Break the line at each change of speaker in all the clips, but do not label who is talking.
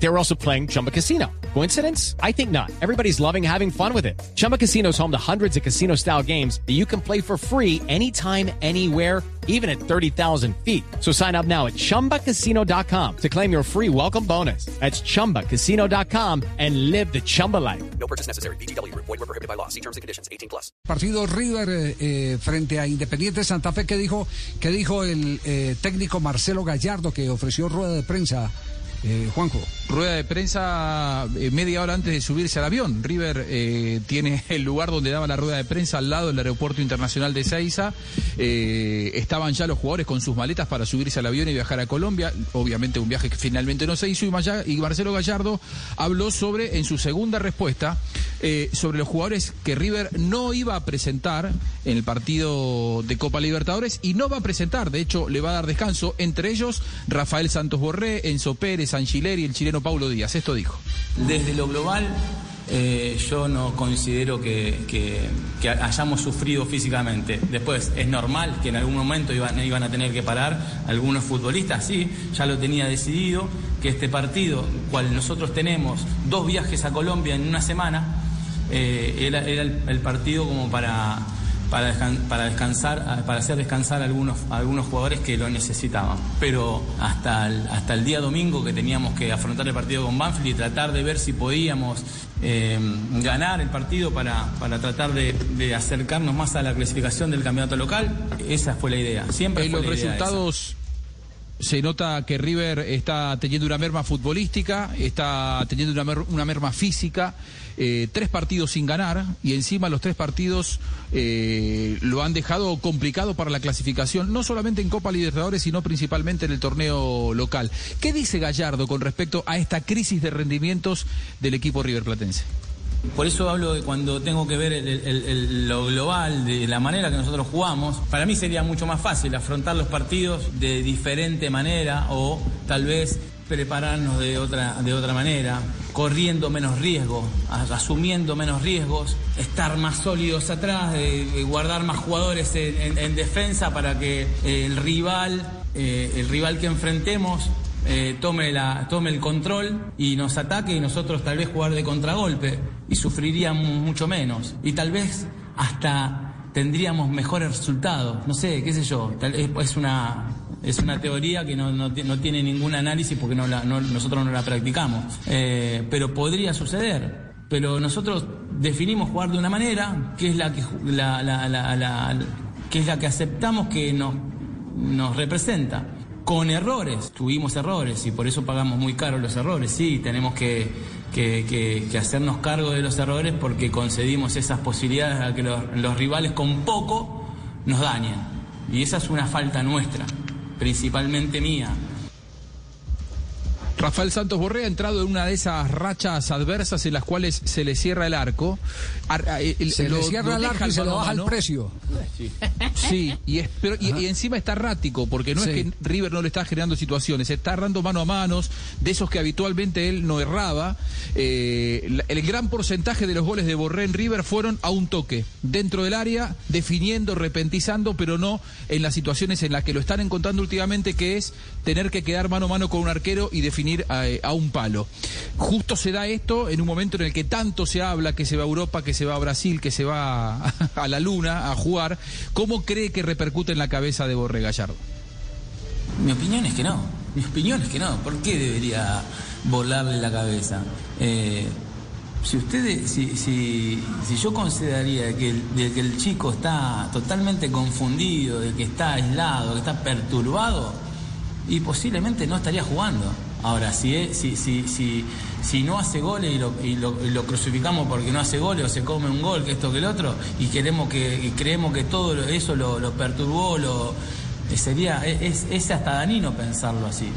They were also playing Chumba Casino. Coincidence? I think not. Everybody's loving having fun with it. Chumba Casino is home to hundreds of casino style games that you can play for free anytime, anywhere, even at 30,000 feet. So sign up now at chumbacasino.com to claim your free welcome bonus. That's chumbacasino.com and live the Chumba life.
No purchase necessary. BGW. Void were prohibited by law. See terms and conditions. 18 plus.
Partido River eh, eh, frente a Independiente Santa Fe, ¿qué dijo, qué dijo el eh, técnico Marcelo Gallardo que ofreció rueda de prensa? Eh, Juanjo.
Rueda de prensa eh, media hora antes de subirse al avión. River eh, tiene el lugar donde daba la rueda de prensa al lado del aeropuerto internacional de Seiza. Estaban ya los jugadores con sus maletas para subirse al avión y viajar a Colombia. Obviamente un viaje que finalmente no se hizo y, y Marcelo Gallardo habló sobre, en su segunda respuesta, sobre los jugadores que River no iba a presentar en el partido de Copa Libertadores y no va a presentar, de hecho le va a dar descanso, entre ellos Rafael Santos Borré, Enzo Pérez, Angileri y el chileno Paulo Díaz. Esto dijo.
Desde lo global, eh, yo no considero que, hayamos sufrido físicamente. Después, es normal que en algún momento iban, a tener que parar algunos futbolistas, sí, ya lo tenía decidido, que este partido, cual nosotros tenemos dos viajes a Colombia en una semana, eh, era, el partido como para, para, para descansar, para hacer descansar a algunos, a algunos jugadores que lo necesitaban. Pero hasta el, hasta el día domingo que teníamos que afrontar el partido con Banfield y tratar de ver si podíamos eh, ganar el partido para, para tratar de, de acercarnos más a la clasificación del campeonato local, esa fue la idea. Siempre
En
fue
los
la idea esa.
resultados se nota que River está teniendo una merma futbolística, está teniendo una, mer- una merma física, eh, tres partidos sin ganar y encima los tres partidos eh, lo han dejado complicado para la clasificación, no solamente en Copa Libertadores, sino principalmente en el torneo local. ¿Qué dice Gallardo con respecto a esta crisis de rendimientos del equipo River Platense?
Por eso hablo de cuando tengo que ver lo global, de la manera que nosotros jugamos. Para mí sería mucho más fácil afrontar los partidos de diferente manera o tal vez prepararnos de otra, de otra manera, corriendo menos riesgo, a- asumiendo menos riesgos, estar más sólidos atrás, guardar más jugadores en, en- en defensa para que eh, el rival, eh, el rival que enfrentemos eh, tome, la, tome el control y nos ataque y nosotros tal vez jugar de contragolpe y sufriríamos mucho menos. Y tal vez hasta tendríamos mejores resultados, no sé, qué sé yo, tal, es una, es una teoría que no, no ti- no tiene ningún análisis porque no la- no- nosotros no la practicamos, Eh, pero podría suceder. Pero nosotros definimos jugar de una manera que es la que, la, la- que, es la que aceptamos que nos, nos representa con errores, tuvimos errores y por eso pagamos muy caro los errores. Sí, tenemos que, hacernos cargo de los errores porque concedimos esas posibilidades a que los rivales con poco nos dañen. Y esa es una falta nuestra, principalmente mía.
Rafael Santos Borré ha entrado en una de esas rachas adversas en las cuales se le cierra el arco. Ar- a- el-
Se
lo-
le cierra
lo
el arco y se
a
baja el precio.
Sí, y, es- pero- y- y encima está errático, porque no
Sí.
es que River no le está generando situaciones, está errando mano a manos, de esos que habitualmente él no erraba. Eh, el gran porcentaje de los goles de Borré en River fueron a un toque, dentro del área, definiendo, repentizando, pero no en las situaciones en las que lo están encontrando últimamente, que es tener que quedar mano a mano con un arquero y definir a, a un palo. Justo se da esto en un momento en el que tanto se habla que se va a Europa, que se va a Brasil, que se va a, la luna a jugar. ¿Cómo cree que repercute en la cabeza de Borré Gallardo?
Mi opinión es que no. Mi opinión es que no. ¿Por qué debería volarle la cabeza? Eh, si ustedes, si, si, yo consideraría que el, que el chico está totalmente confundido, de que está aislado, que está perturbado, y posiblemente no estaría jugando. Ahora, si, si, si, si, no hace goles y lo, crucificamos porque no hace goles o se come un gol, que esto que el otro, y queremos que y creemos que todo eso lo, perturbó, lo eh, sería es, es hasta danino pensarlo así.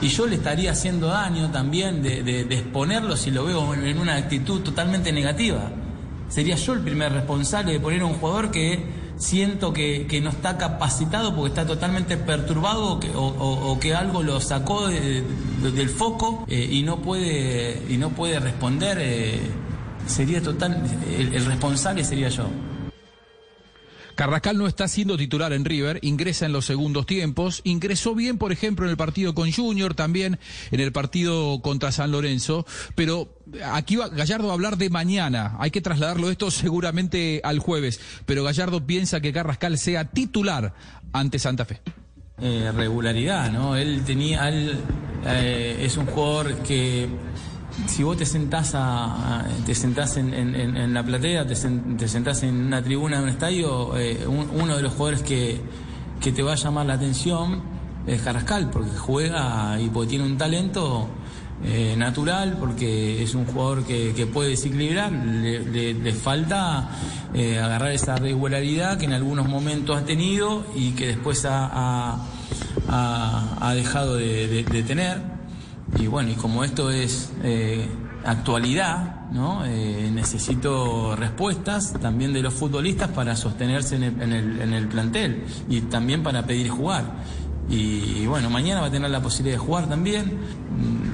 Y yo le estaría haciendo daño también de, de- exponerlo si lo veo en una actitud totalmente negativa. Sería yo el primer responsable de poner a un jugador que siento que, que no está capacitado porque está totalmente perturbado o que, o- que algo lo sacó de- de- del foco eh, y no puede y no puede responder eh, sería total, el responsable sería yo.
Carrascal no está siendo titular en River, ingresa en los segundos tiempos, ingresó bien, por ejemplo, en el partido con Junior, también en el partido contra San Lorenzo, pero aquí va, Gallardo va a hablar de mañana, hay que trasladarlo esto seguramente al jueves, pero Gallardo piensa que Carrascal sea titular ante Santa Fe.
Eh, regularidad, ¿no? Él tenía, él eh, es un jugador que si vos te sentás, a, te sentás en, la platea, te, te, sentás en una tribuna de un estadio, eh, un, uno de los jugadores que, que, te va a llamar la atención es Carrascal, porque juega y porque tiene un talento eh, natural, porque es un jugador que, puede desequilibrar, le, falta eh, agarrar esa regularidad que en algunos momentos ha tenido y que después ha, ha, dejado de, de tener. Y bueno, y como esto es eh, actualidad, ¿no? Eh, necesito respuestas también de los futbolistas para sostenerse en el, en, el, en el, plantel y también para pedir jugar. Y, y, bueno, mañana va a tener la posibilidad de jugar también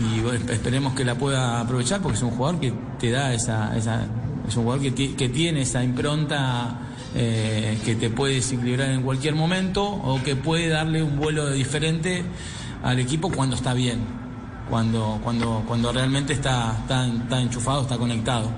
y bueno, esperemos que la pueda aprovechar porque es un jugador que te da esa... esa es un jugador que, que tiene esa impronta eh, que te puede desequilibrar en cualquier momento o que puede darle un vuelo diferente al equipo cuando está bien cuando, cuando, cuando realmente está, está, está enchufado, está conectado.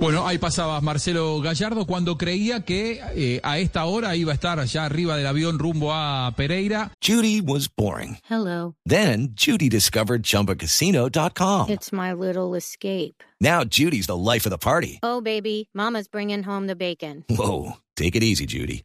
Bueno, ahí pasaba Marcelo Gallardo cuando creía que eh, a esta hora iba a estar allá arriba del avión rumbo a Pereira.
Judy was boring.
Hello.
Then Judy discovered chumbacasino.com.
It's my little escape.
Now Judy's the life of the party.
Oh, baby, Mama's bringing home the bacon.
Whoa, take it easy, Judy.